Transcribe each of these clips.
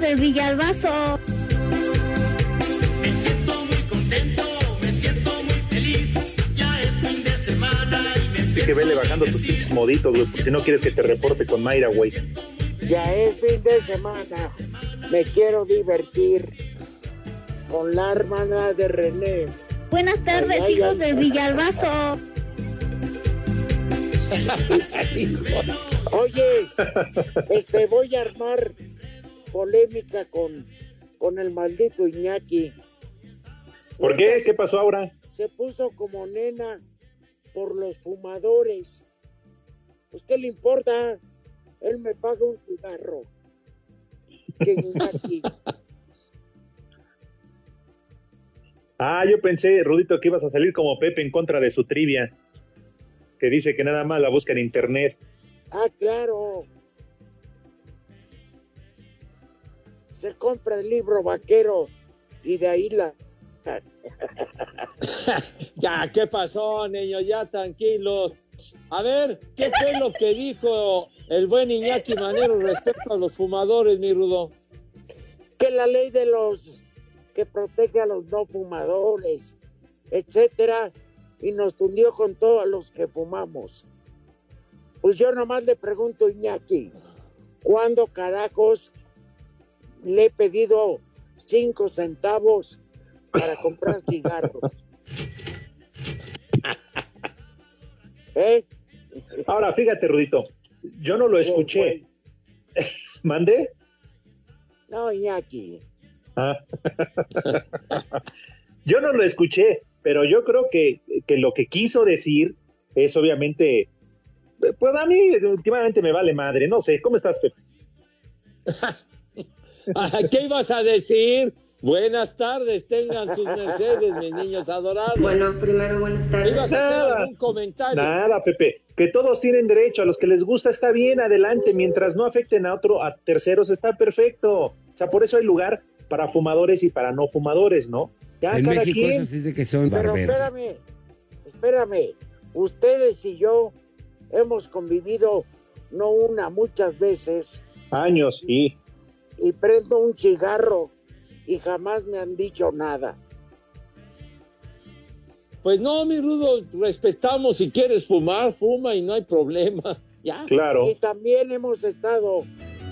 Tardes, hijos de Villalbazo. Me siento muy contento, me siento muy feliz. Ya es fin de semana y me que vele bajando tus pinches moditos, güey, si no quieres que te reporte con Mayra, güey. Ya es fin de semana. Me quiero divertir con la hermana de René. Buenas tardes, Ay, ay, hijos ay. de Villalbazo. Oye, este voy a armar polémica con, con el maldito Iñaki. ¿Por qué? ¿Qué pasó ahora? Se puso como nena por los fumadores. Pues, ¿qué le importa? Él me paga un cigarro. Que Iñaki. Ah, yo pensé, Rudito, que ibas a salir como Pepe en contra de su trivia. Que dice que nada más la busca en internet. Ah, claro. Se compra el libro vaquero y de ahí la... Ya, ¿qué pasó, niños? Ya tranquilos. A ver, ¿qué fue lo que dijo el buen Iñaki Manero respecto a los fumadores, mi Rudo? que la ley de los que protege a los no fumadores, etcétera, y nos tundió con todos los que fumamos. Pues yo nomás le pregunto Iñaki, ¿cuándo carajos le he pedido cinco centavos para comprar cigarros? ¿Eh? Ahora, fíjate, Rudito, yo no lo escuché. ¿Mandé? No, Iñaki. Ah. yo no lo escuché, pero yo creo que, que lo que quiso decir es obviamente, pues a mí últimamente me vale madre, no sé, ¿cómo estás, Pepe? ¿Qué ibas a decir? Buenas tardes, tengan sus mercedes, mis niños adorados. Bueno, primero buenas tardes. ¿Ibas a hacer Nada. algún comentario? Nada, Pepe, que todos tienen derecho, a los que les gusta está bien, adelante, mientras no afecten a otro, a terceros está perfecto. O sea, por eso hay lugar para fumadores y para no fumadores, ¿no? Ya en cada México quien. eso sí es de que son Pero barberos. espérame, espérame. Ustedes y yo hemos convivido no una, muchas veces, Años, sí. Y prendo un cigarro y jamás me han dicho nada. Pues no, mi Rudo, respetamos si quieres fumar, fuma y no hay problema. Ya. Claro. Y también hemos estado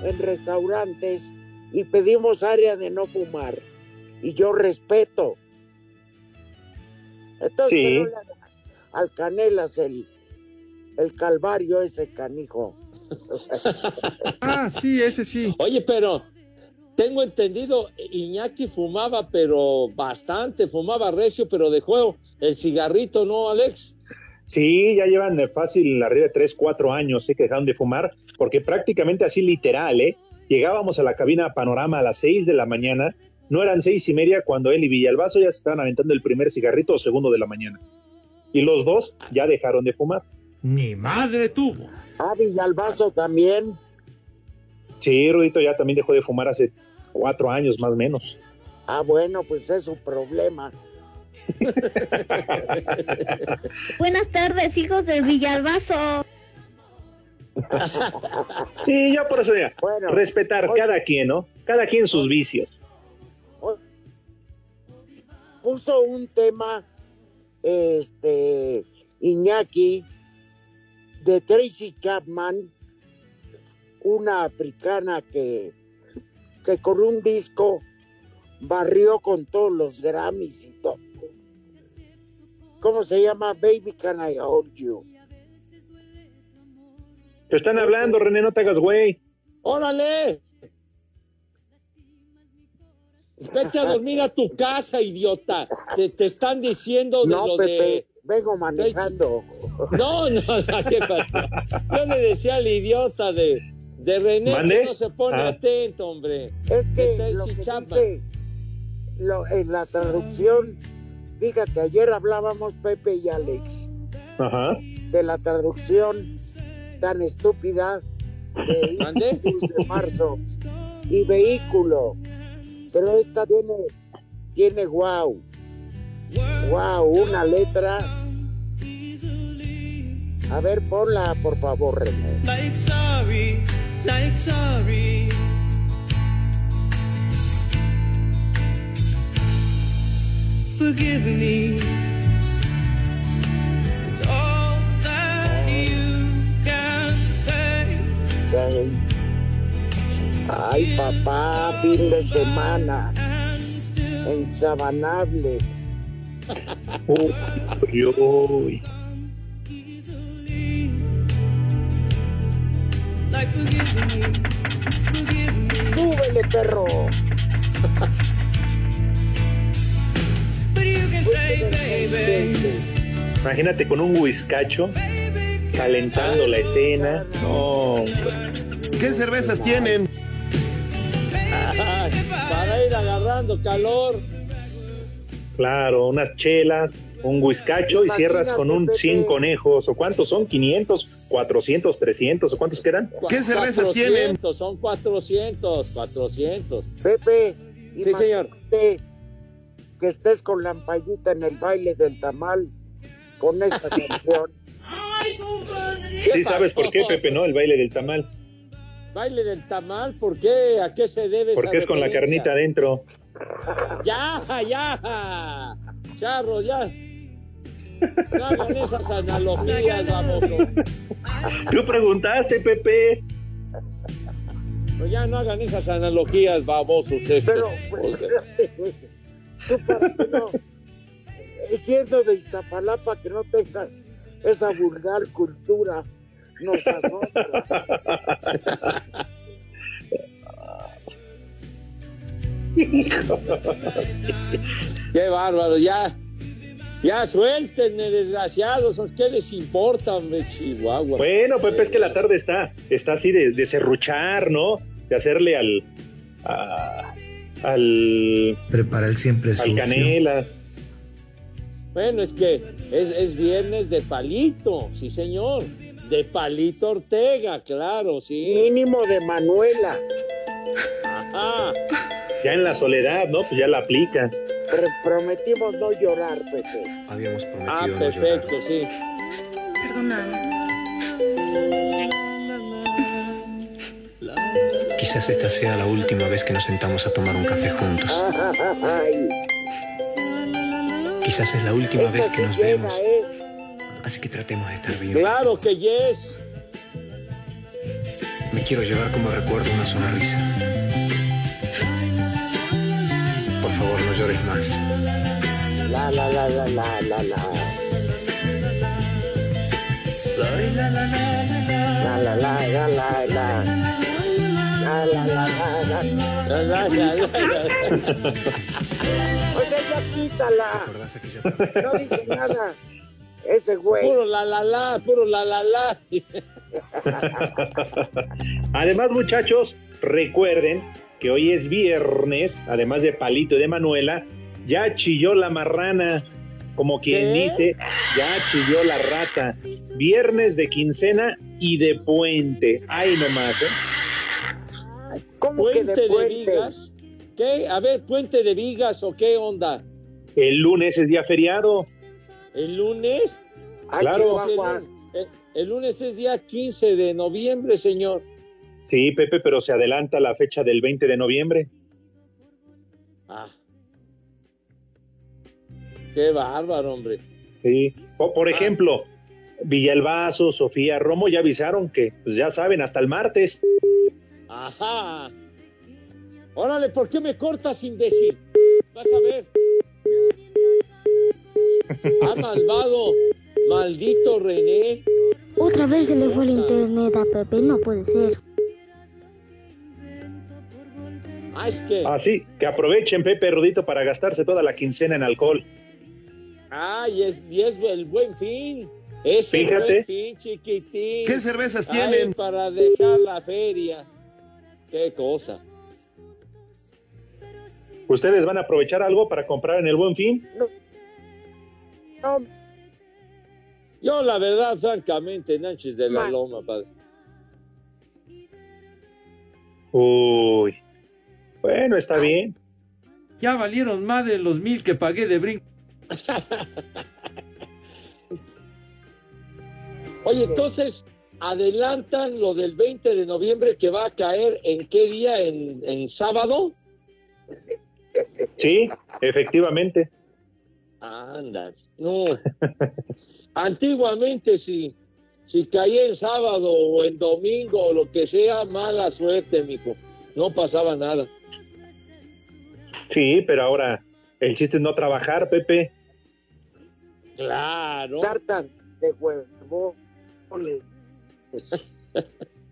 en restaurantes y pedimos área de no fumar. Y yo respeto. Entonces, Sí. que no le hagan al Canelas el, el calvario ese canijo. Ah, sí, ese sí. Oye, pero tengo entendido, Iñaki fumaba, pero bastante, fumaba recio, pero dejó el cigarrito, ¿no, Alex? Sí, ya llevan fácil arriba de 3, 4 años ¿sí? que dejaron de fumar, porque prácticamente así literal, ¿eh? Llegábamos a la cabina Panorama a las 6 de la mañana, no eran seis y media cuando él y Villalbazo ya se estaban aventando el primer cigarrito o segundo de la mañana. Y los dos ya dejaron de fumar. Mi madre tuvo. Ah, Villalbazo también. Sí, Rudito ya también dejó de fumar hace cuatro años más o menos. Ah, bueno, pues es su problema. Buenas tardes, hijos de Villalbazo. Sí, yo por eso ya, Bueno, respetar oye. cada quien, ¿no? Cada quien sus vicios. Puso un tema, este, Iñaki, de Tracy Chapman, una africana que, que con un disco barrió con todos los Grammys y todo. ¿Cómo se llama? Baby Can I Hold You. Te están hablando, René, no te hagas güey. ¡Órale! Vete a dormir a tu casa, idiota. Te, te están diciendo de No, lo Pepe, de. vengo manejando. No, no, ¿qué pasó? Yo le decía al idiota de, de René ¿Mande? que no se pone Ah. atento, hombre. Es que lo que dice lo- en la traducción, fíjate, ayer hablábamos Pepe y Alex Ajá. de la traducción tan estúpida de ¿Mande? 15 de marzo y vehículo. Pero esta tiene, tiene wow. Wow, una letra. A ver, ponla, por favor, René. Like sorry. Forgive me. It's all that you can say. Sí. Ay, papá, fin de semana. Ensabanable. Uy, uy. Súbele, perro. But you can say, baby, Imagínate con un whiskacho calentando la escena. No, ¿Qué cervezas tienen? Para ir agarrando calor. claro, unas chelas, un whiskacho y cierras con un Imagínate, 100 Pepe. conejos. ¿O cuántos son? ¿500? ¿400? ¿300? ¿O cuántos quedan? ¿Qué cervezas 400, tienen? Son 400, 400. Pepe. Sí, señor. Que estés con la ampallita en el baile del tamal con esta canción. ¿Qué Sí, ¿sabes por qué, Pepe? No, el baile del tamal. Baile del tamal, ¿por qué? ¿A qué se debe esa Porque es con la carnita adentro. Ya, ya. Charro, ya. No hagan esas analogías, babosos. Tú preguntaste, Pepe. No, ya no hagan esas analogías, babosos. estos. Pero, pues, tú para que no, siendo de Iztapalapa, que no tengas esa vulgar cultura, nos asombra. Qué bárbaro, ya. Ya suéltenme, desgraciados. ¿Qué les importa, hombre, Chihuahua? Bueno, Pepe, es que la tarde está, está así de, de serruchar, ¿no? De hacerle al. a- al. Prepara el siempre al sucio. canelas. Bueno, es que es, es viernes de palito, sí, señor. De palito Ortega, claro, sí. Mínimo de Manuela. Ajá. Ya en la soledad, ¿no? Pues ya la aplicas. Pero prometimos no llorar, Pepe. Habíamos prometido Ah, no perfecto, sí. Perdóname. Quizás esta sea la última vez que nos sentamos a tomar un café juntos. Ay, Quizás es la última esta vez que nos vemos. ¿eh? Así que tratemos de estar bien. Claro que yes. Me quiero llevar como recuerdo una sonrisa. Por favor, no llores más. La, la, la, la, la, la, la. La, la, la, la, la, la. La, la, la, la, la. La, la, la. Oye, ya quítala. ¿Recordás aquella No dice nada. Ese güey. Puro la la la, puro la la la. Además, muchachos, recuerden que hoy es viernes, además de Palito y de Manuela, ya chilló la marrana, como quien ¿Qué? dice, ya chilló la rata. Viernes de quincena y de puente. Ay, nomás, ¿eh? ¿Cómo que Puente de de puente? vigas. ¿Qué? A ver, puente de vigas o qué onda. El lunes es día feriado. ¿El lunes? Ay, Claro. El, el lunes es día 15 de noviembre, señor. Sí, Pepe, pero se adelanta la fecha del 20 de noviembre. Ah. Qué bárbaro, hombre. Sí. O, por ejemplo, Villalbazo, Sofía Romo ya avisaron que, pues ya saben, hasta el martes. Ajá. Órale, ¿por qué me cortas, imbécil? Vas a ver. Ah, malvado. Maldito René. Otra vez se le fue el internet a Pepe, no puede ser. Ah, es que. Así, que aprovechen Pepe Rudito para gastarse toda la quincena en alcohol. Ay, es, y es el buen fin. Es el Fíjate. buen fin, chiquitín. ¿Qué cervezas Ay, tienen? para dejar la feria. Qué cosa. ¿Ustedes van a aprovechar algo para comprar en el buen fin? No, Yo, la verdad, francamente, Nanches de la Ma- Loma, padre. Uy. Bueno, está bien. Ya valieron más de los mil que pagué de brinco. Oye, entonces, adelantan lo del 20 de noviembre que va a caer en qué día, en, en sábado. Sí, efectivamente. Anda, no. Antiguamente, si, si caía en sábado o en domingo o lo que sea, mala suerte, mijo. No pasaba nada. Sí, pero ahora el chiste es no trabajar, Pepe. Claro. cartas de huevo.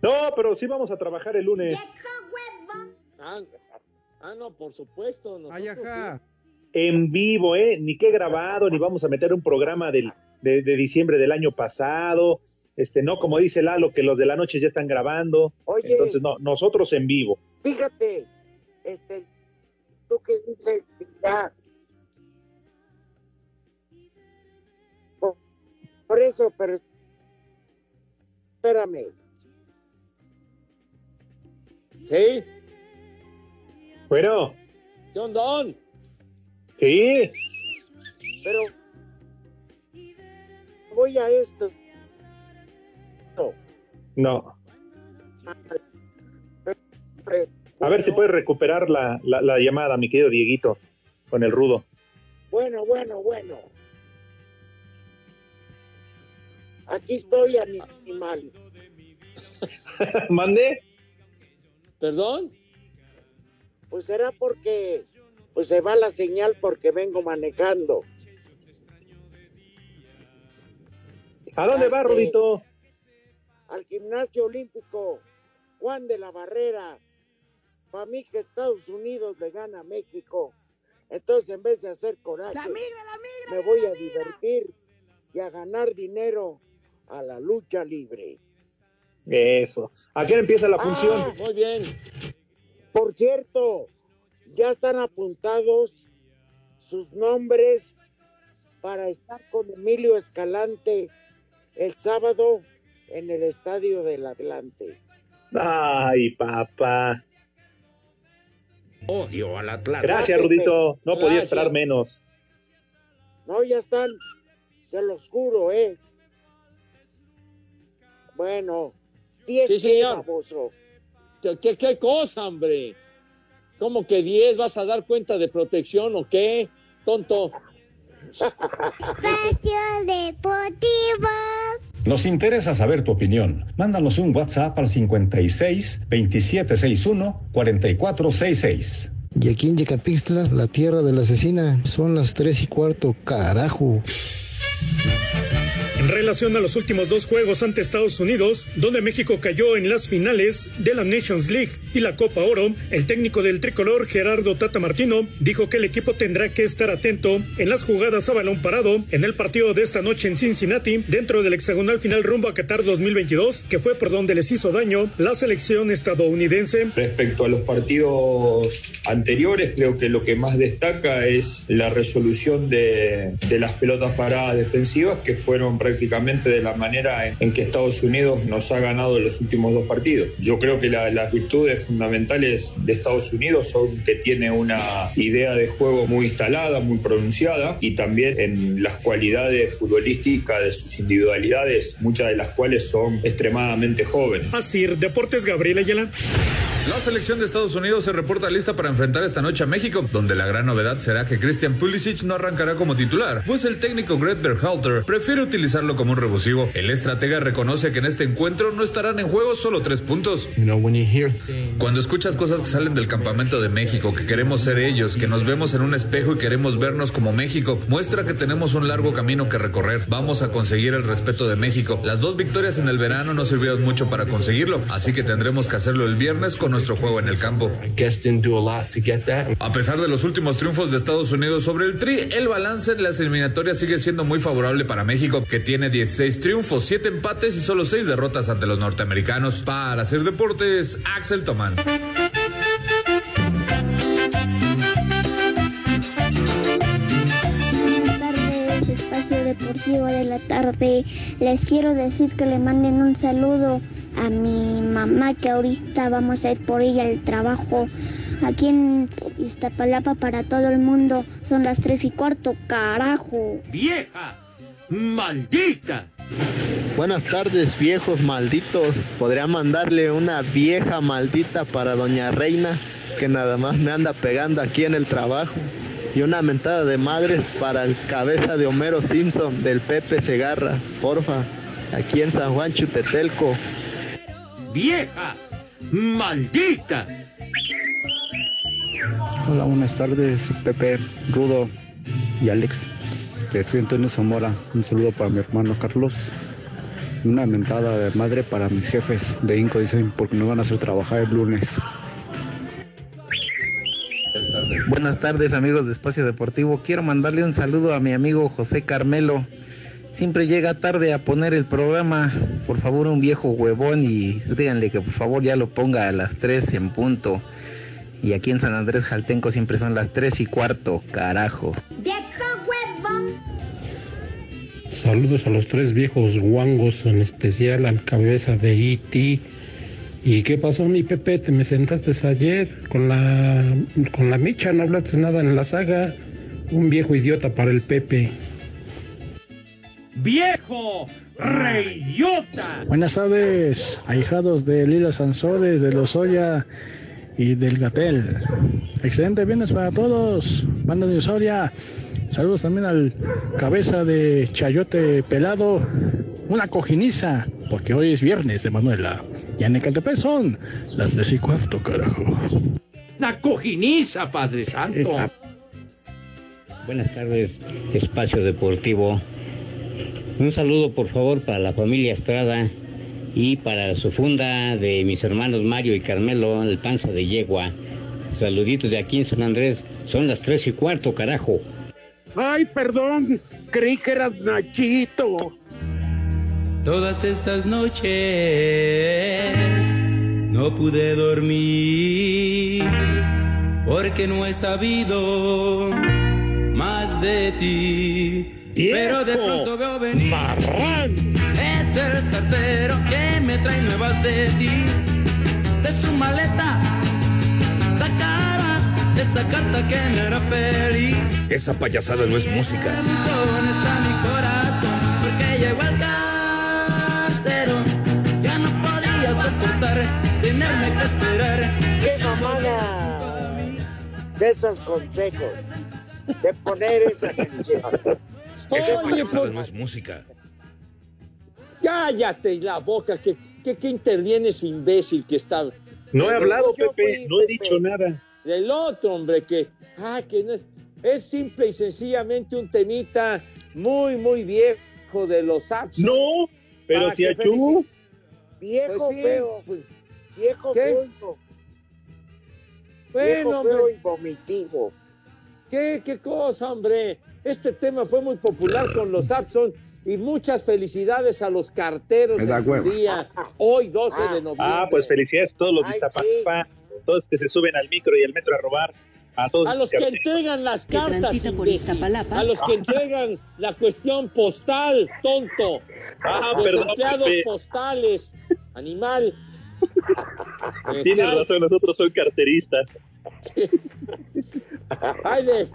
No, pero sí vamos a trabajar el lunes. Ah, ah, no, por supuesto. Ay, nosotros ajá. En vivo, ¿eh? Ni qué grabado, ni vamos a meter un programa del, de, de diciembre del año pasado. Este, no, como dice Lalo, que los de la noche ya están grabando. Oye. Entonces, no, nosotros en vivo. Fíjate, este, tú que dices ya. Por, por eso, pero. Espérame. Sí. Bueno, ¿Qué onda? Sí, Pero. Voy a esto. no. A ver si puedes recuperar la, la, la llamada, mi querido Dieguito, con el rudo. Bueno, bueno, bueno. Aquí estoy, animal. ¿Mande? ¿Perdón? Pues será porque pues se va la señal porque vengo manejando. ¿A dónde va, Este, Rudito? Al gimnasio olímpico Juan de la Barrera. Para mí que Estados Unidos le gana a México. Entonces en vez de hacer coraje, me voy a divertir y a ganar dinero a la lucha libre. Eso. ¿A qué hora empieza la Ah, función? Muy bien. Por cierto, ya están apuntados sus nombres para estar con Emilio Escalante el sábado en el Estadio del Atlante. Ay, papá. Odio al Atlante. Gracias, Rudito. No podía esperar menos. No, ya están, se los juro, ¿eh? Bueno, 10 Sí, que, señor. baboso. ¿Qué, qué, qué cosa, hombre? ¿Cómo que 10? ¿Vas a dar cuenta de protección o qué? Tonto. Espacio Deportivo. Nos interesa saber tu opinión. Mándanos un WhatsApp al 56 2761 4466. Y aquí en Yecapixtla, la tierra de la asesina, son las tres y cuarto, carajo. En relación a los últimos dos juegos ante Estados Unidos, donde México cayó en las finales de la Nations League y la Copa Oro, el técnico del tricolor Gerardo Tata Martino dijo que el equipo tendrá que estar atento en las jugadas a balón parado en el partido de esta noche en Cincinnati, dentro del hexagonal final rumbo a Qatar 2022, que fue por donde les hizo daño la selección estadounidense. Respecto a los partidos anteriores, creo que lo que más destaca es la resolución de, de las pelotas paradas defensivas, que fueron prácticamente de la manera en, en que Estados Unidos nos ha ganado los últimos dos partidos. Yo creo que la- las virtudes fundamentales de Estados Unidos son que tiene una idea de juego muy instalada, muy pronunciada, y también en las cualidades futbolísticas de sus individualidades, muchas de las cuales son extremadamente jóvenes. Así, Deportes Gabriel Ayala. La selección de Estados Unidos se reporta lista para enfrentar esta noche a México, donde la gran novedad será que Christian Pulisic no arrancará como titular, pues el técnico Greg Berhalter prefiere utilizarlo como un revulsivo. El estratega reconoce que en este encuentro no estarán en juego solo tres puntos. Cuando escuchas cosas que salen del campamento de México, que queremos ser ellos, que nos vemos en un espejo y queremos vernos como México, muestra que tenemos un largo camino que recorrer. Vamos a conseguir el respeto de México. Las dos victorias en el verano no sirvieron mucho para conseguirlo, así que tendremos que hacerlo el viernes con nuestro juego en el campo. A pesar de los últimos triunfos de Estados Unidos sobre el Tri, el balance en las eliminatorias sigue siendo muy favorable para México, que tiene 16 triunfos, 7 empates y solo 6 derrotas ante los norteamericanos. Para hacer deportes, Axel Tomán. Buenas tardes, espacio deportivo de la tarde. Les quiero decir que le manden un saludo a mi mamá que ahorita vamos a ir por ella al trabajo aquí en Iztapalapa para todo el mundo. Son las tres y cuarto, carajo. ¡Vieja! ¡Maldita! Buenas tardes, viejos malditos. Podría mandarle una vieja maldita para Doña Reina, que nada más me anda pegando aquí en el trabajo. Y una mentada de madres para el cabeza de Homero Simpson del Pepe Segarra, porfa, aquí en San Juan Chutetelco. ¡Vieja! ¡Maldita! Hola, buenas tardes, Pepe, Rudo y Alex. Este, soy Antonio Zamora. Un saludo para mi hermano Carlos. Una mentada de madre para mis jefes de Inco, dicen, porque no van a hacer trabajar el lunes. Buenas tardes amigos de Espacio Deportivo. Quiero mandarle un saludo a mi amigo José Carmelo. Siempre llega tarde a poner el programa. Por favor, un viejo huevón y díganle que por favor ya lo ponga a las 3 en punto. Y aquí en San Andrés Jaltenco siempre son las 3 y cuarto, carajo. Saludos a los tres viejos guangos, en especial al cabeza de E.T. ¿Y qué pasó, mi Pepe? ¿Te me sentaste ayer con la, con la micha? ¿No hablaste nada en la saga? Un viejo idiota para el Pepe. ¡Viejo! ¡Reyota! Buenas tardes, ahijados de Lila Sansores, de Lozoya y del Gatel. Excelente viernes para todos, banda de Osoria. Saludos también al cabeza de Chayote Pelado, una cojiniza, porque hoy es viernes de Manuela. Y en Ecatepec son las tres y cuarto, carajo. ¡Una cojiniza, Padre Santo! Buenas tardes, Espacio Deportivo. Un saludo, por favor, para la familia Estrada y para su funda de mis hermanos Mario y Carmelo, el panza de yegua. Saluditos de aquí en San Andrés. Son las tres y cuarto, carajo. Ay, perdón, creí que eras Nachito. Todas estas noches no pude dormir porque no he sabido más de ti. Pero de pronto veo venir. Es el cartero que me trae nuevas de ti. De su maleta esa carta que me hará feliz. Esa payasada no es música. ¿Dónde está mi corazón? Porque llegó el cartero. Ya no podía soportar tenerme que esperar. ¡Qué mamada! De esos consejos. De poner esa canción. Esa payasada por- no es música. Cállate la boca, que, que, que intervienes, imbécil que está. No he hablado, Pepe, no he dicho nada. Del otro, hombre, que. Ah, que no es. Es simple y sencillamente un temita muy, muy viejo de los apps. No, pero si Achú. Viejo Pues sí, feo. pues, Viejo ¿Qué? feo. Viejo Bueno, feo hombre. y vomitivo. ¿Qué, qué cosa, hombre? Este tema fue muy popular con los Abson y muchas felicidades a los carteros hueva. día, hoy 12 de noviembre. Ah, pues felicidades a todos los de todos que se suben al micro y al metro a robar. A todos A los que entregan las cartas, por a los que entregan la cuestión postal, tonto. Ah, los perdón, empleados Pepe. postales, animal. Tienes razón, nosotros son carteristas. Ay, de-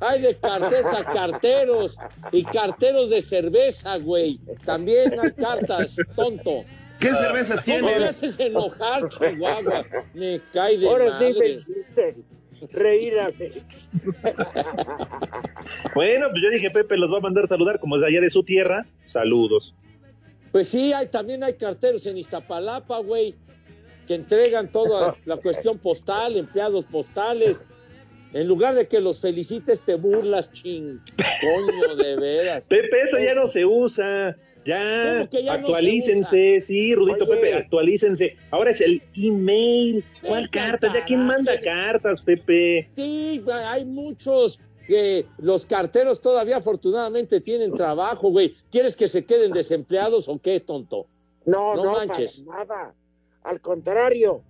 Hay de carteros a carteros y carteros de cerveza, güey. También hay cartas, tonto. ¿Qué cervezas ¿Cómo tienen? me haces enojar, Chihuahua? Me cae de Ahora sí me madre. hiciste reír a Bueno, pues yo dije, Pepe los va a mandar saludar como es de allá de su tierra. Saludos. Pues sí, hay, también hay carteros en Iztapalapa, güey, que entregan toda la cuestión postal, empleados postales. En lugar de que los felicites, te burlas, ching. Coño, de veras. Pepe, eso ya no se usa. Ya, ¿Cómo que ya no actualícense, sí, Rudito Oye. Pepe, actualícense. Ahora es el email. ¿Cuál cartas? ¿Ya quién manda cartas, Pepe? Sí, hay muchos que los carteros todavía afortunadamente tienen trabajo, güey. ¿Quieres que se queden desempleados o qué, tonto? No, No no, manches. para nada. Al contrario.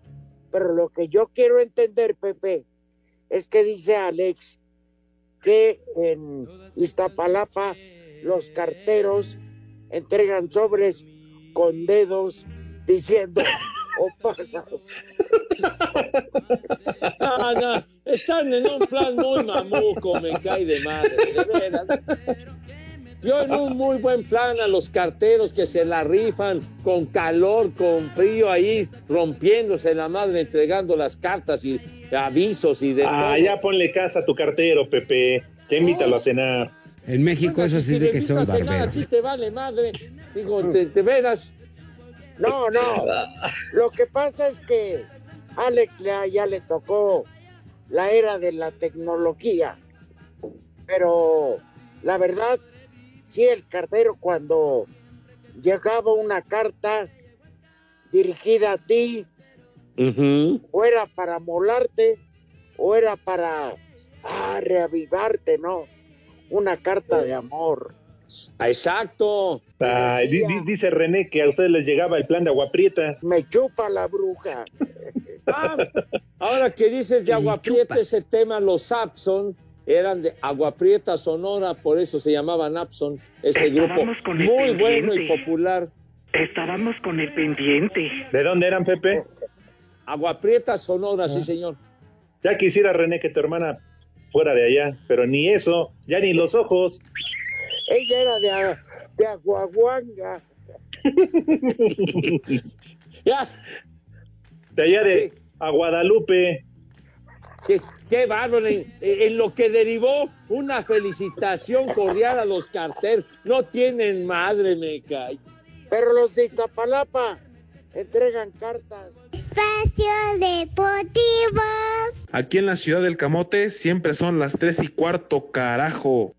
Pero lo que yo quiero entender, Pepe, es que dice Alex que en Iztapalapa los carteros entregan sobres con dedos diciendo "Oh, o. Ah, no, están en un plan muy mamuco, me cae de madre, de veras. Yo en un muy buen plan a los carteros que se la rifan con calor, con frío ahí, rompiéndose la madre, entregando las cartas y avisos y de Ah, todo. ya ponle casa a tu cartero, Pepe. Ya invítalo a cenar. En México eso si sí es le de que son invitas a cenar, A ti barberos. te vale madre. Digo, te, te veras. No, no. Lo que pasa es que Alex le- ya le tocó la era de la tecnología. Pero la verdad, sí, el cartero cuando llegaba una carta dirigida a ti, o era para molarte, o era para ah, reavivarte, ¿no? Una carta de amor. Exacto. Ay, di- di- dice René que a ustedes les llegaba el plan de agua prieta. Me chupa la bruja. Ah, ahora que dices de Agua Prieta, ese tema, los Sapson eran de Agua Prieta Sonora, por eso se llamaban Apson, ese grupo Estábamos con el muy bueno y pendiente. popular. Estábamos con el pendiente. ¿De dónde eran, Pepe? Agua Prieta Sonora, sí, señor. Ya quisiera, René, que tu hermana fuera de allá, pero ni eso, ya ni los ojos. Ella era de, de Aguaguanga. Ya. De allá de a Guadalupe. Qué, qué bárbaro, en, en lo que derivó una felicitación cordial a los carteros. No tienen madre, me cae. Pero los de Iztapalapa entregan cartas. Espacio Deportivo. Aquí en la ciudad del Camote siempre son las tres y cuarto, carajo.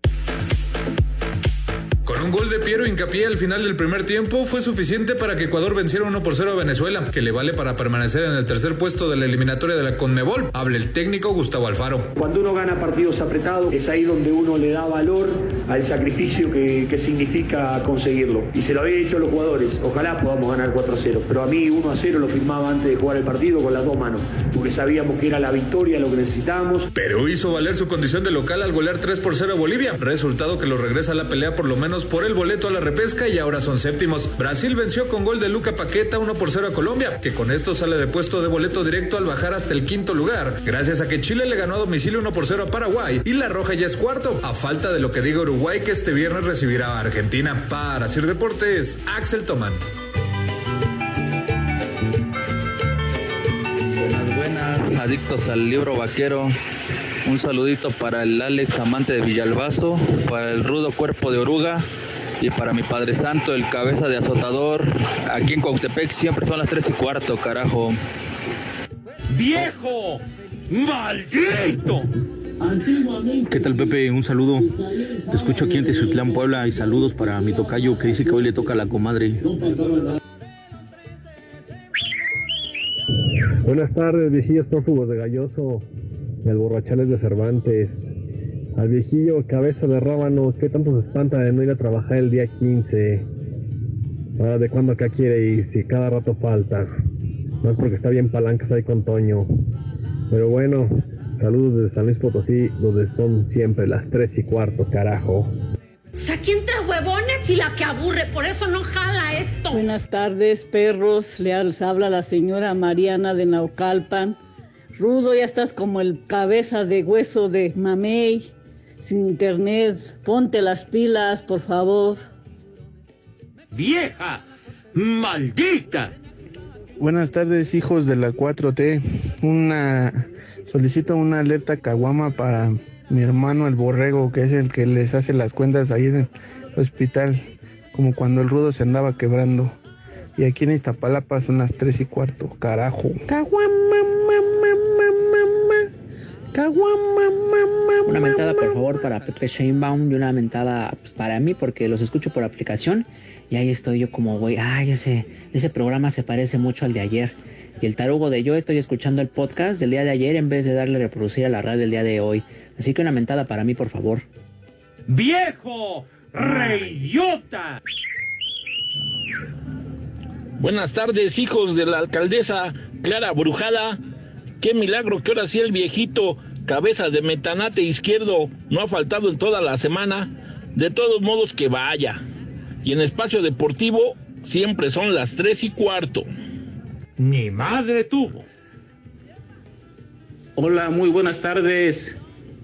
Con un gol de Piero Hincapié al final del primer tiempo fue suficiente para que Ecuador venciera 1 por 0 a Venezuela, que le vale para permanecer en el tercer puesto de la eliminatoria de la Conmebol. Habla el técnico Gustavo Alfaro. Cuando uno gana partidos apretados, es ahí donde uno le da valor al sacrificio que, que significa conseguirlo. Y se lo había dicho a los jugadores, ojalá podamos ganar 4-0. Pero a mí 1-0 lo firmaba antes de jugar el partido con las dos manos, porque sabíamos que era la victoria lo que necesitábamos. Perú hizo valer su condición de local al golear 3 por 0 a Bolivia, resultado que lo regresa a la pelea por lo menos por el boleto a la repesca y ahora son séptimos. Brasil venció con gol de Luca Paqueta 1 por 0 a Colombia, que con esto sale de puesto de boleto directo al bajar hasta el quinto lugar, gracias a que Chile le ganó a domicilio 1 por 0 a Paraguay y la Roja ya es cuarto, a falta de lo que diga Uruguay que este viernes recibirá a Argentina. Para Sir Deportes, Axel Tomán. Buenas, buenas, adictos al libro vaquero. Un saludito para el Alex amante de Villalbazo, para el rudo cuerpo de oruga y para mi Padre Santo, el cabeza de azotador. Aquí en Cautepec siempre son las tres y cuarto, carajo. ¡Viejo! ¡Maldito! ¿Qué tal, Pepe? Un saludo. Te escucho aquí en Tezutlán, Puebla, y saludos para mi tocayo que dice que hoy le toca a la comadre. Buenas tardes, viejillos prófugos de Galloso y al borrachales de Cervantes. Al viejillo cabeza de rábano, ¿qué tanto se espanta de no ir a trabajar el día 15? Ahora, ¿de cuándo acá quiere ir? Si cada rato falta. No es porque está bien palancas ahí con Toño. Pero bueno, saludos desde San Luis Potosí, donde son siempre las 3 y cuarto, carajo. O sea, aquí entra huevones y la que aburre, por eso no jala esto. Buenas tardes, perros. Les habla la señora Mariana de Naucalpan. Rudo, ya estás como el cabeza de hueso de mamey. sin internet. Ponte las pilas, por favor. ¡Vieja! ¡Maldita! Buenas tardes, hijos de la 4T. Una solicito una alerta caguama para mi hermano el borrego, que es el que les hace las cuentas ahí en el hospital, como cuando el rudo se andaba quebrando. Y aquí en Iztapalapa son las tres y cuarto, carajo. Una mentada, por favor, para Pepe Sheinbaum y una mentada pues, para mí, porque los escucho por aplicación. Y ahí estoy yo como, güey, ay, ese, ese programa se parece mucho al de ayer. Y el tarugo de yo estoy escuchando el podcast del día de ayer en vez de darle reproducir a la radio del día de hoy. Así que una mentada para mí, por favor. ¡Viejo! ¡Reyota! Buenas tardes, hijos de la alcaldesa Clara Brujada. Qué milagro que ahora sí el viejito cabeza de metanate izquierdo no ha faltado en toda la semana. De todos modos que vaya. Y en espacio deportivo siempre son las tres y cuarto. Mi madre tuvo. Hola, muy buenas tardes.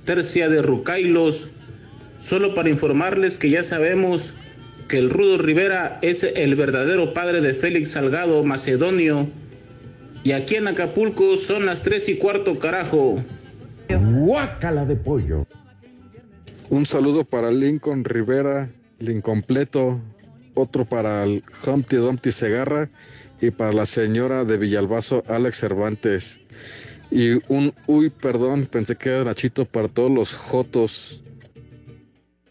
Tercia de Rucailos. Solo para informarles que ya sabemos que el Rudo Rivera es el verdadero padre de Félix Salgado Macedonio. Y aquí en Acapulco son las tres y cuarto, carajo. Guácala de pollo. Un saludo para Lincoln Rivera, el incompleto. Otro para el Humpty Dumpty Segarra y para la señora de Villalbazo, Alex Cervantes. Y un uy, perdón, pensé que era Nachito para todos los Jotos.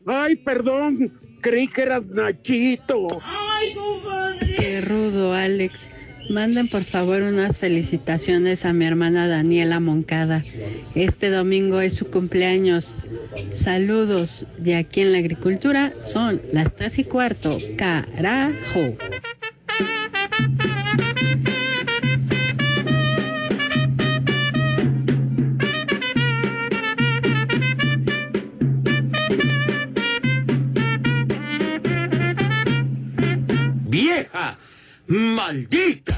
Ay, perdón, creí que eras Nachito. Ay, compadre. Qué rudo, Alex. Manden por favor unas felicitaciones a mi hermana Daniela Moncada. Este domingo es su cumpleaños. Saludos de aquí en la agricultura. Son las tres y cuarto. Carajo. ¡Vieja! ¡Maldita!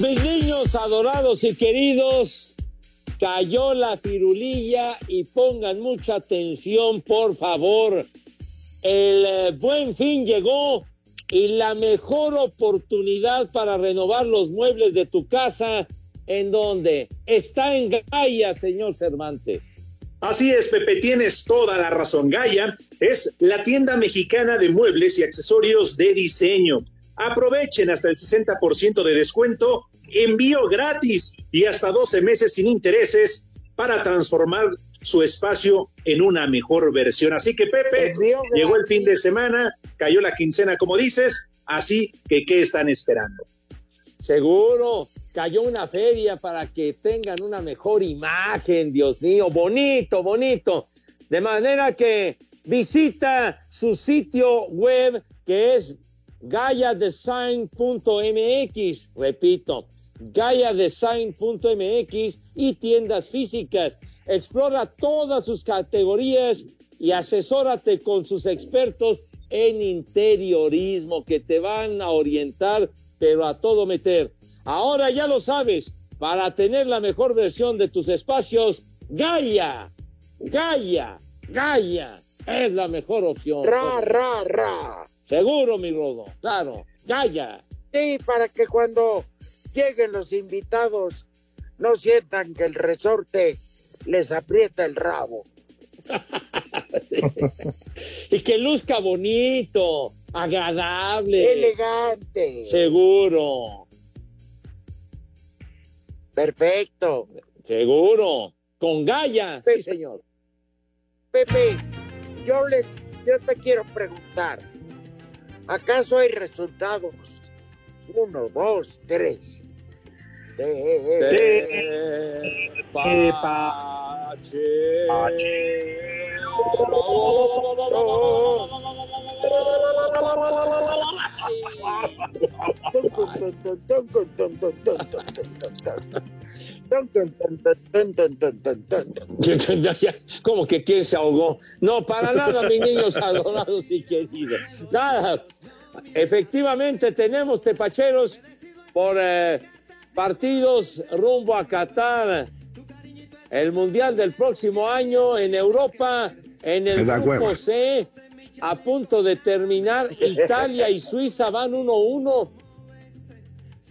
Mis niños adorados y queridos, cayó la firulilla y pongan mucha atención, por favor. El eh, buen fin llegó y la mejor oportunidad para renovar los muebles de tu casa, ¿en dónde? Está en Gaia, señor Cervantes. Así es, Pepe, tienes toda la razón. Gaia es la tienda mexicana de muebles y accesorios de diseño. Aprovechen hasta el 60% de descuento, envío gratis y hasta 12 meses sin intereses para transformar su espacio en una mejor versión. Así que, Pepe, llegó el fin de semana, cayó la quincena, como dices, así que, ¿qué están esperando? Seguro, cayó una feria para que tengan una mejor imagen, Dios mío, bonito, bonito. De manera que visita su sitio web que es gayadesign.mx, repito, gayadesign.mx y tiendas físicas. Explora todas sus categorías y asesórate con sus expertos en interiorismo que te van a orientar, pero a todo meter. Ahora ya lo sabes, para tener la mejor versión de tus espacios, Gaia, Gaia, Gaia es la mejor opción. Ra, ra, ra. Seguro, mi rodo, claro, Gaia. Sí, para que cuando lleguen los invitados no sientan que el resorte les aprieta el rabo. y que luzca bonito, agradable. Elegante. Seguro. Perfecto. Seguro. Con Gaia, sí, señor. Pepe, yo les, yo te quiero preguntar, ¿acaso hay resultados? Uno, dos, tres. Como que quién se ahogó. No, para nada, mis niños adorados y queridos. Nada. Efectivamente, tenemos tepacheros por eh, partidos rumbo a Qatar. El Mundial del próximo año en Europa, en el grupo. C, a punto de terminar. Italia y Suiza van 1-1.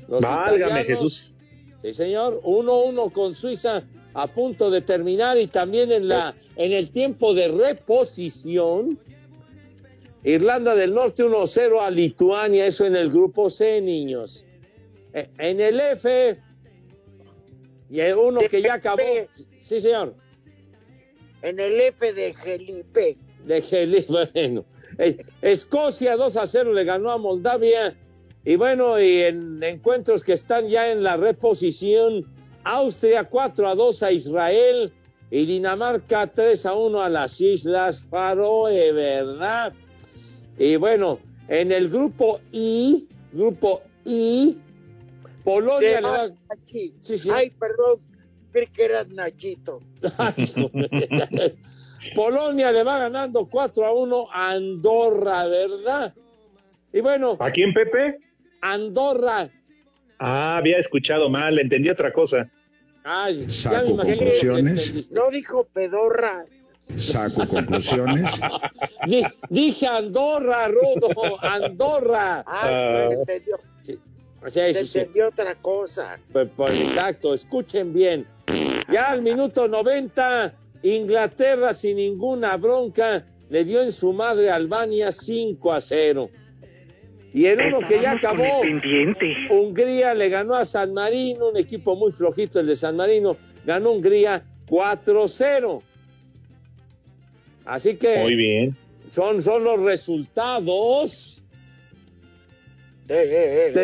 Los Válgame Jesús. Sí, señor. 1-1 con Suiza a punto de terminar y también en la en el tiempo de reposición. Irlanda del Norte 1-0 a Lituania, eso en el grupo C, niños. Eh, En el F, y el uno que ya acabó. Sí, señor. En el F de Felipe. De bueno. Es- Escocia 2 a 0 le ganó a Moldavia. Y bueno, y en encuentros que están ya en la reposición, Austria 4 a 2 a Israel y Dinamarca 3 a 1 a las Islas Faroe, ¿verdad? Y bueno, en el grupo I, grupo I, Polonia De- Nachi. Sí, sí. Ay, perdón, creí que eras Nachito. Polonia le va ganando 4 a 1 a Andorra, ¿verdad? Y bueno. ¿A quién, Pepe? Andorra. Ah, había escuchado mal, entendí otra cosa. Ay, Saco ya me que conclusiones. No dijo pedorra. Saco conclusiones. Di- dije Andorra, Rudo, Andorra. Ay, Ah. no entendió. Sí, sí, sí. entendió otra cosa. Pues, pues, exacto, escuchen bien. Ya al minuto 90, Inglaterra sin ninguna bronca le dio en su madre a Albania 5 a 0. Y en uno que ya acabó. Hungría le ganó a San Marino, un equipo muy flojito el de San Marino, ganó Hungría 4-0. Así que Muy bien. son, son los resultados Eh, de...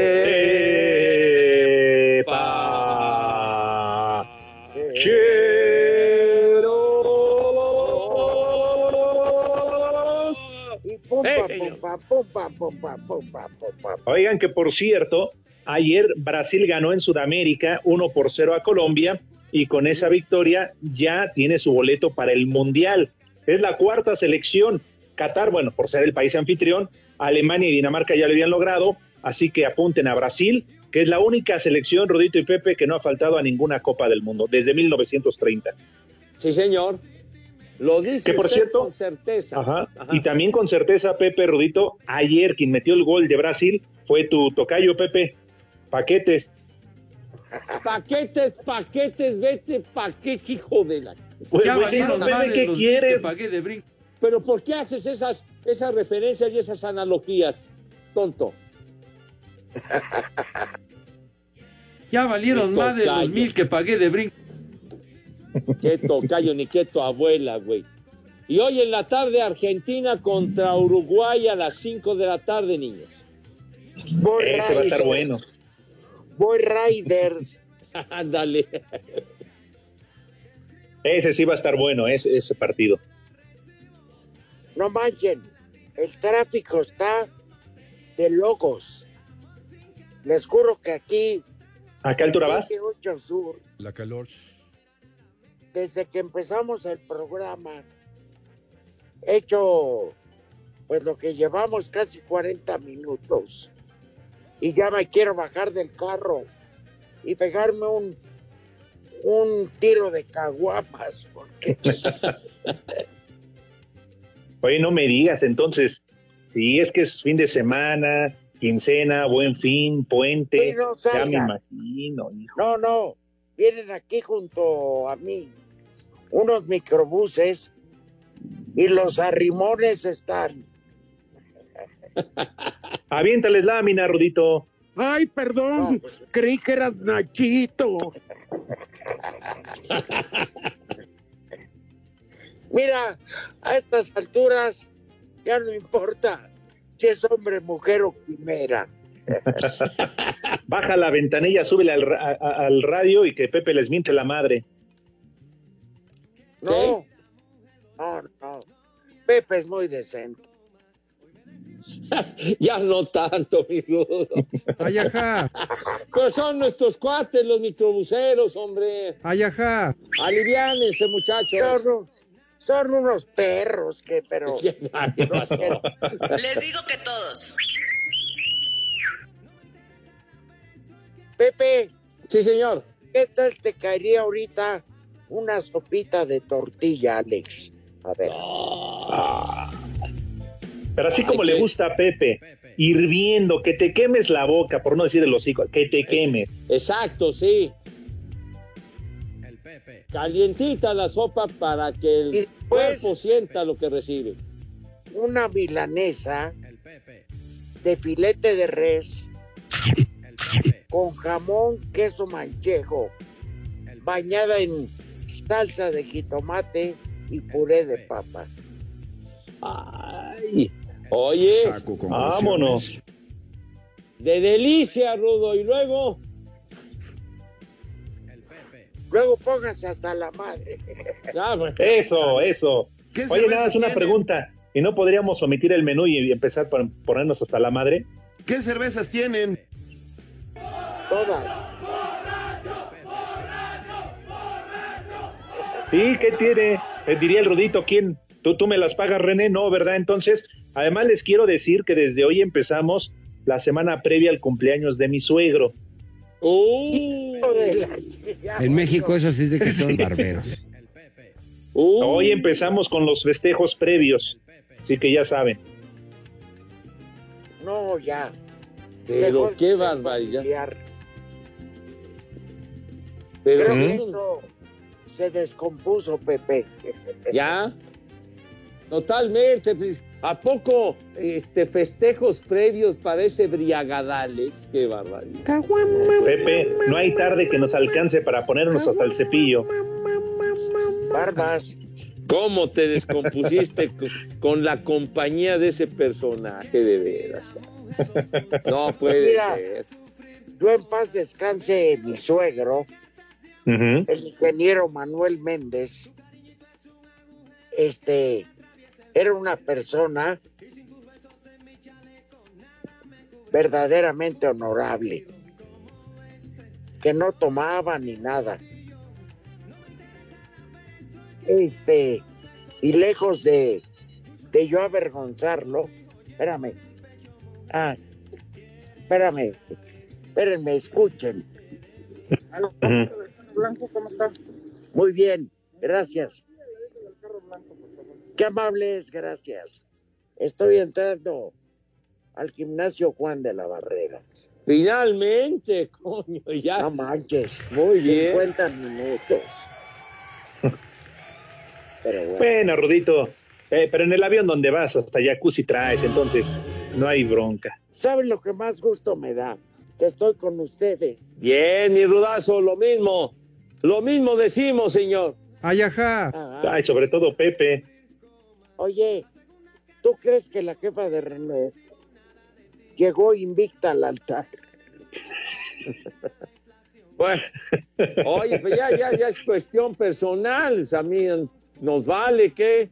Eh, pa, Oigan que por cierto, ayer Brasil ganó en Sudamérica 1 por 0 a Colombia y con esa victoria ya tiene su boleto para el Mundial. Es la cuarta selección. Qatar, bueno, por ser el país anfitrión, Alemania y Dinamarca ya lo habían logrado, así que apunten a Brasil, que es la única selección, Rodito y Pepe, que no ha faltado a ninguna Copa del Mundo desde 1930. Sí, señor. Lo dice Que por usted cierto- con certeza. Ajá. Ajá. Y también con certeza, Pepe Rudito, ayer quien metió el gol de Brasil fue tu tocayo, Pepe. Paquetes. Paquetes, paquetes, vete, paquete, hijo de la... Pues, Ya valieron dinos, Pepe, ¿qué los quieres? que pagué de brinco. Pero ¿por qué haces esas, esas referencias y esas analogías, tonto? Ya valieron más de los mil que pagué de brinco. Qué tocayo, ni qué tu abuela, güey. Y hoy en la tarde, Argentina contra Uruguay a las 5 de la tarde, niños. Boy Ese va a estar bueno. Boy Riders. Ándale. Ese sí va a estar bueno, ese, ese partido. No manchen, el tráfico está de locos. Les juro que aquí, ¿A qué altura vas? 28 Sur, La calor. Desde que empezamos el programa, he hecho pues lo que llevamos casi 40 minutos. Y ya me quiero bajar del carro y pegarme un, un tiro de caguamas. Porque Oye, no me digas entonces, si es que es fin de semana, quincena, buen fin, puente, no ya me imagino, hijo. No, no, vienen aquí junto a mí unos microbuses y los arrimones están. Aviéntales lámina, Rudito. Ay, perdón, creí que eras Nachito. Mira, a estas alturas ya no importa si es hombre, mujer o quimera. Baja la ventanilla, súbele al, ra- al radio y que Pepe les miente la madre. No, no, no. Pepe es muy decente. ya no tanto, mi rudo. Ay, ajá. Pero son nuestros cuates, los microbuseros, hombre. Ay, ajá. Aliviánense, muchachos. Son, son unos perros que, pero. Les digo que todos. Pepe, Sí, señor. ¿Qué tal te caería ahorita una sopita de tortilla, Alex? A ver. Pero así como le gusta a Pepe, hirviendo, que te quemes la boca, por no decir el hocico, que te quemes. Exacto, sí. Calientita la sopa para que el cuerpo sienta lo que recibe. Una milanesa de filete de res con jamón, queso manchejo, bañada en salsa de jitomate y puré de papa. Ay, oye. Vámonos. de delicia, Rudo. Y luego, Luego póngase hasta la madre. ya, bueno. Eso, eso. ¿Qué Oye, nada, es una pregunta. ¿Y no podríamos omitir el menú y empezar por ponernos hasta la madre? ¿Qué cervezas tienen? Todas. Sí, ¿qué tiene? Eh, diría el Rudito, ¿quién? ¿Tú, ¿Tú me las pagas, René? No, ¿verdad? Entonces, además les quiero decir que desde hoy empezamos la semana previa al cumpleaños de mi suegro. Uh, En México eso sí es de que son barberos. uh, Hoy empezamos con los festejos previos, así que ya saben. No, ya. pero qué barbaridad. Pero Creo que eso- esto se descompuso, Pepe. ya, totalmente. pues, ¿A poco este festejos previos parece briagadales? Qué barbaridad. Pepe, no hay tarde que nos alcance para ponernos hasta el cepillo. Barbas. ¿Cómo te descompusiste con, la compañía de ese personaje de veras? No puede Mira. ser. Yo en paz descanse mi suegro, El ingeniero Manuel Méndez. Este era una persona verdaderamente honorable, que no tomaba ni nada. Este, y lejos de, de yo avergonzarlo, espérame, ah, espérame, espérenme, escuchen. Blanco, ¿cómo está? Muy bien, gracias. Qué amables, gracias. Estoy entrando al gimnasio Juan de la Barrera. Finalmente, coño, ya. No manches, Muy bien. 50 minutos. Pero bueno, Bueno, Rudito, eh, pero en el avión donde vas hasta jacuzzi traes, entonces no hay bronca. ¿saben lo que más gusto me da? Que estoy con ustedes. Bien, mi rudazo, lo mismo. Lo mismo decimos, señor. Ay, ajá. Ah, Ay, sobre todo Pepe. Oye, ¿tú crees que la jefa de René llegó invicta al altar? Bueno, oye, pues ya, ya, ya es cuestión personal. O sea, a mí nos vale que.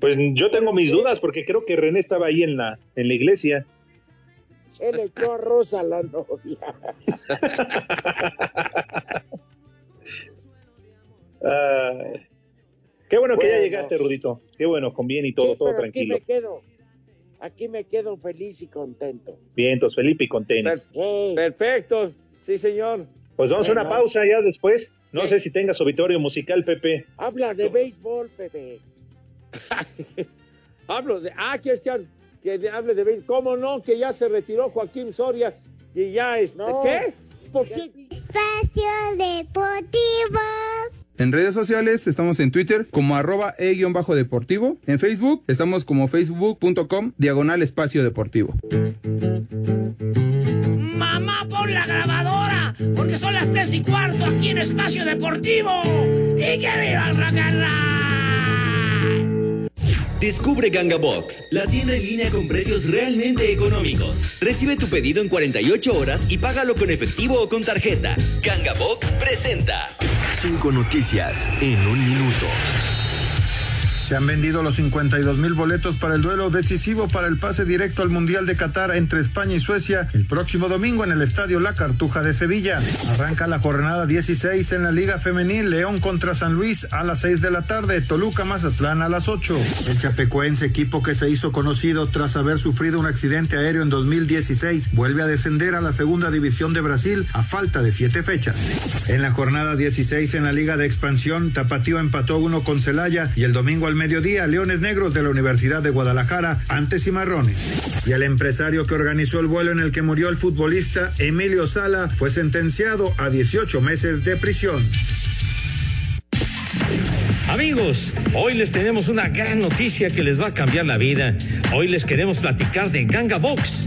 Pues yo tengo mis dudas porque creo que René estaba ahí en la, en la iglesia. Él echó arroz a la novia. Ah, qué bueno que ya llegaste, Rudito. Qué bueno, con bien y todo, Sí, todo tranquilo. Aquí me quedo. Aquí me quedo feliz y contento. Vientos, Felipe y con tenis. Sí. Perfecto, sí, señor. Pues vamos a una pausa ya después. No sé si tengas auditorio musical, Pepe. Habla de béisbol, Pepe. Hablo de. Ah, que es que, que hable de béisbol. ¿Cómo no? Que ya se retiró Joaquín Soria y ya este. No. ¿Qué? ¿Por qué? Espacio Deportivo. En redes sociales estamos en Twitter como arroba e-deportivo. En Facebook estamos como facebook.com diagonal espacio deportivo. Mamá, pon la grabadora, porque son las tres y cuarto aquí en Espacio Deportivo. ¡Y que viva el rock! Descubre Ganga Box, la tienda en línea con precios realmente económicos. Recibe tu pedido en 48 horas y págalo con efectivo o con tarjeta. Ganga Box presenta. Cinco noticias en un minuto. Se han vendido los 52 mil boletos para el duelo decisivo para el pase directo al Mundial de Qatar entre España y Suecia el próximo domingo en el Estadio La Cartuja de Sevilla. Arranca la jornada 16 en la Liga Femenil, León contra San Luis a las 6 de la tarde, Toluca Mazatlán a las 8. El Chapecoense, equipo que se hizo conocido tras haber sufrido un accidente aéreo en 2016, vuelve a descender a la segunda división de Brasil a falta de siete fechas. En la jornada 16 en la Liga de Expansión, Tapatío empató uno con Celaya y el domingo al mediodía, Leones Negros de la Universidad de Guadalajara ante Cimarrones. Y el empresario que organizó el vuelo en el que murió el futbolista Emilio Sala fue sentenciado a 18 meses de prisión. Amigos, hoy les tenemos una gran noticia que les va a cambiar la vida. Hoy les queremos platicar de Ganga Box,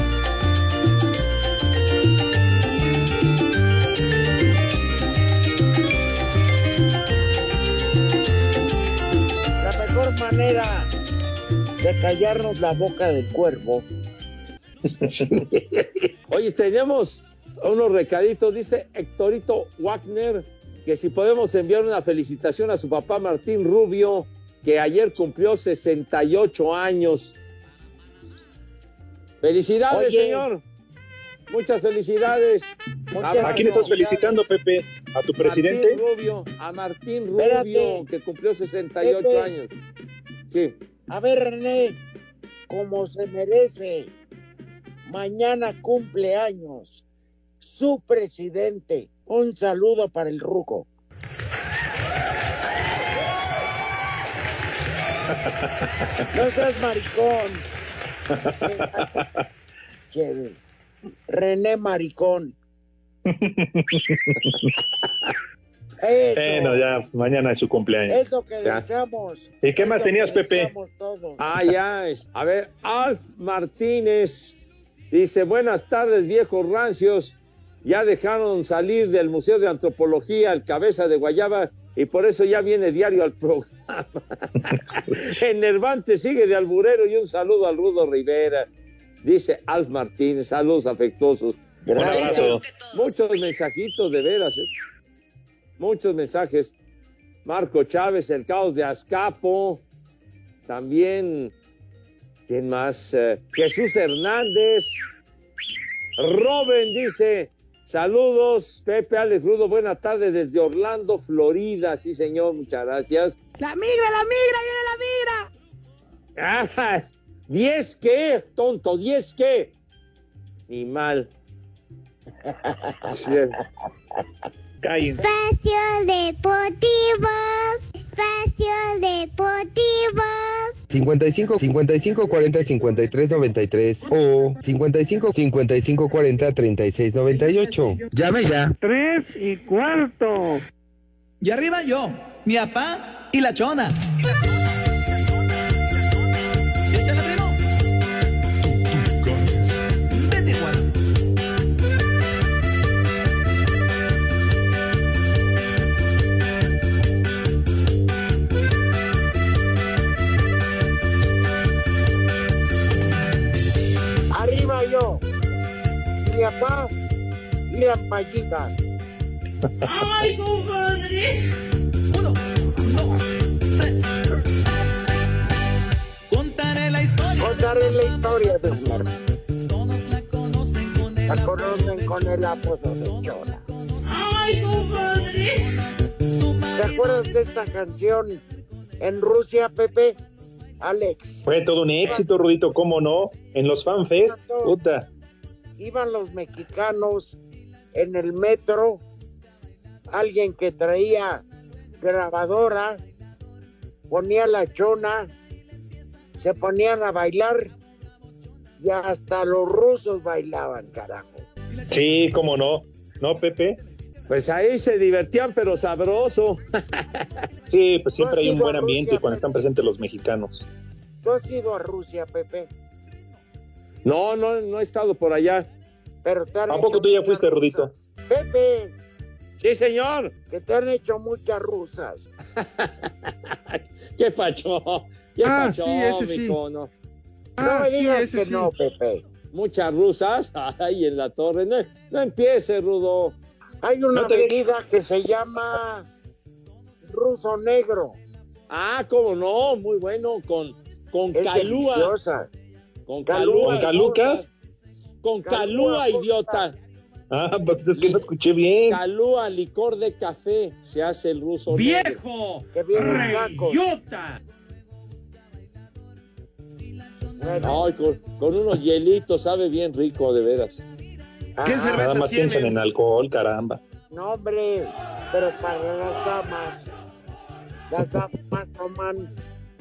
De callarnos la boca del cuervo. Oye, tenemos unos recaditos. Dice Héctorito Wagner que si podemos enviar una felicitación a su papá Martín Rubio, que ayer cumplió 68 años. Felicidades, Oye. señor. Muchas felicidades. ¿A quién estás felicitando, Pepe? ¿A tu presidente? Martín Rubio, a Martín Rubio, Espérate. que cumplió 68 Pepe. años. Sí. A ver, René, como se merece, mañana cumple años su presidente. Un saludo para el Ruco. No seas maricón. René Maricón. Eso. Bueno, ya mañana es su cumpleaños. Es lo que Ya. deseamos. ¿Y qué Es más tenías, Pepe? deseamos todos. Ah, ya. es- A ver, Alf Martínez dice, buenas tardes, viejos rancios. Ya dejaron salir del Museo de Antropología el cabeza de Guayaba y por eso ya viene diario al programa. Enervante sigue de alburero y un saludo al Rudo Rivera. Dice Alf Martínez, saludos afectuosos. Abrazo. Muchos mensajitos de veras, ¿eh? Muchos mensajes. Marco Chávez, el caos de Azcapo. También, ¿quién más? Eh, Jesús Hernández. Robin dice, saludos, Pepe Alex Rudo, buena tarde desde Orlando, Florida. Sí, señor, muchas gracias. La migra, la migra, viene la migra. Ah, ¿Diez qué? Tonto, ¿diez qué? Ni mal. Cállense. Espacio Deportivo. Espacio Deportivo. 55 55 40 53 93 o 55 55 40 36 98. Llame ya. Tres y cuarto. Y arriba yo, mi papá y la chona. Échale, payita. ¡Ay, compadre! Uno, dos, tres. Contaré la historia. Contaré la historia de Juan. Todos la conocen con el La conocen con el apodo de Chona. ¡Ay, compadre! ¿Te acuerdas de esta canción en Rusia, Pepe? Alex. Fue todo un éxito, Rudito, ¿cómo no? En los fanfest, puta. iban los mexicanos en el metro, alguien que traía grabadora, ponía la chona, se ponían a bailar y hasta los rusos bailaban, carajo. Sí, cómo no. ¿No, Pepe? Pues ahí se divertían, pero sabroso. Sí, pues siempre hay un buen a ambiente Rusia, cuando están presentes los mexicanos. ¿Tú has ido a Rusia, Pepe? No, no, no he estado por allá. Pero te han ¿A hecho poco tú ya fuiste, Rudito? Pepe, Sí, señor. que te han hecho muchas rusas. ¿Qué pacho? ¿Qué Ah, pacho, sí, ese sí. No. no Ah, me sí, digas ese que sí. no, Pepe. Muchas rusas ahí en la torre. No, no empiece, Rudo. Hay una No te- bebida que se llama ruso negro. Ah, cómo no, muy bueno, con, con Es calúa. deliciosa. Con Calúa, calúa. ¿Con Calucas? Con Calúa, calúa, idiota. Ah, pues es que no escuché bien. Calúa, licor de café, se hace el ruso. ¡Viejo! Bueno, Ay, con, con unos hielitos, sabe bien rico, de veras. ¿Qué ah, Nada cervezas más piensan en alcohol, caramba. No, hombre, pero para las damas, las damas toman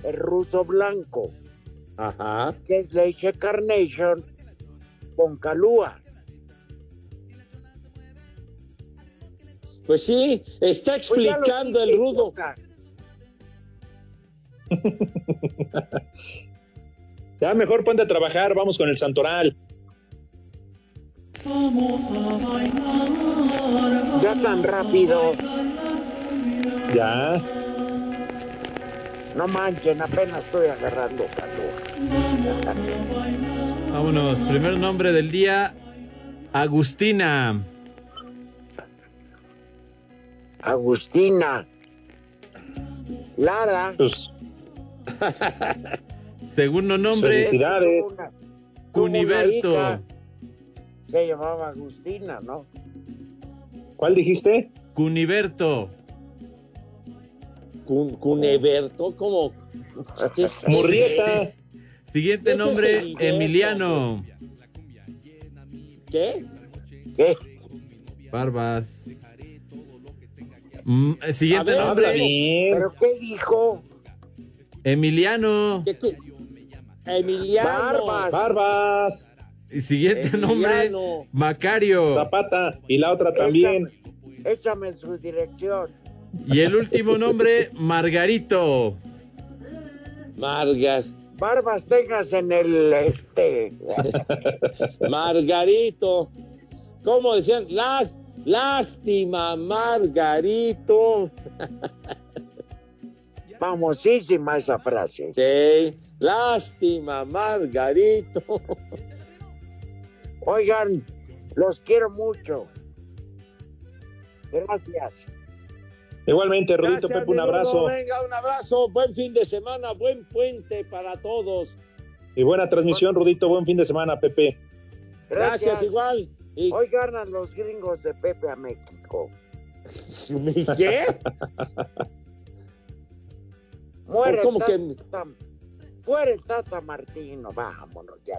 el ruso blanco, Ajá. que es leche carnation con calúa. Pues sí, está Pues explicando el rudo. Ya mejor ponte a trabajar, vamos con el santoral. Ya tan rápido, Ya. no manchen, apenas estoy agarrando calor. Vámonos. Primer nombre del día, Agustina. Agustina, Lara, Pues Segundo nombre, felicidades. Cuniberto. se llamaba Agustina, ¿no? ¿Cuál dijiste? Cuniberto. Cun, Cuneberto, como. Murrieta. Siguiente nombre. Emiliano. ¿Qué? ¿Qué? Barbas. Mm, siguiente ver, Habla nombre. ¿Pero qué dijo? Emiliano. ¿Qué, qué? Emiliano. Barbas. Barbas. Y Siguiente nombre. Macario. Zapata. Y la otra también. Échame, échame su dirección. Y el último nombre, Margarito. Margar. Barbas tengas en el este. Margarito. ¿Cómo decían? Las, lástima, Margarito. Famosísima esa frase. Sí, lástima, Margarito. Oigan, los quiero mucho. Gracias. Igualmente, Rudito Gracias, Pepe, un abrazo. Venga, un abrazo. Buen fin de semana, buen puente para todos. Y buena transmisión, Rudito. Buen fin de semana, Pepe. Gracias, Gracias. igual. Y- Hoy ganan los gringos de Pepe a México. ¿Y ¿Qué? Muere ¿Cómo que- Tata, Fuera el Tata Martino, vámonos ya.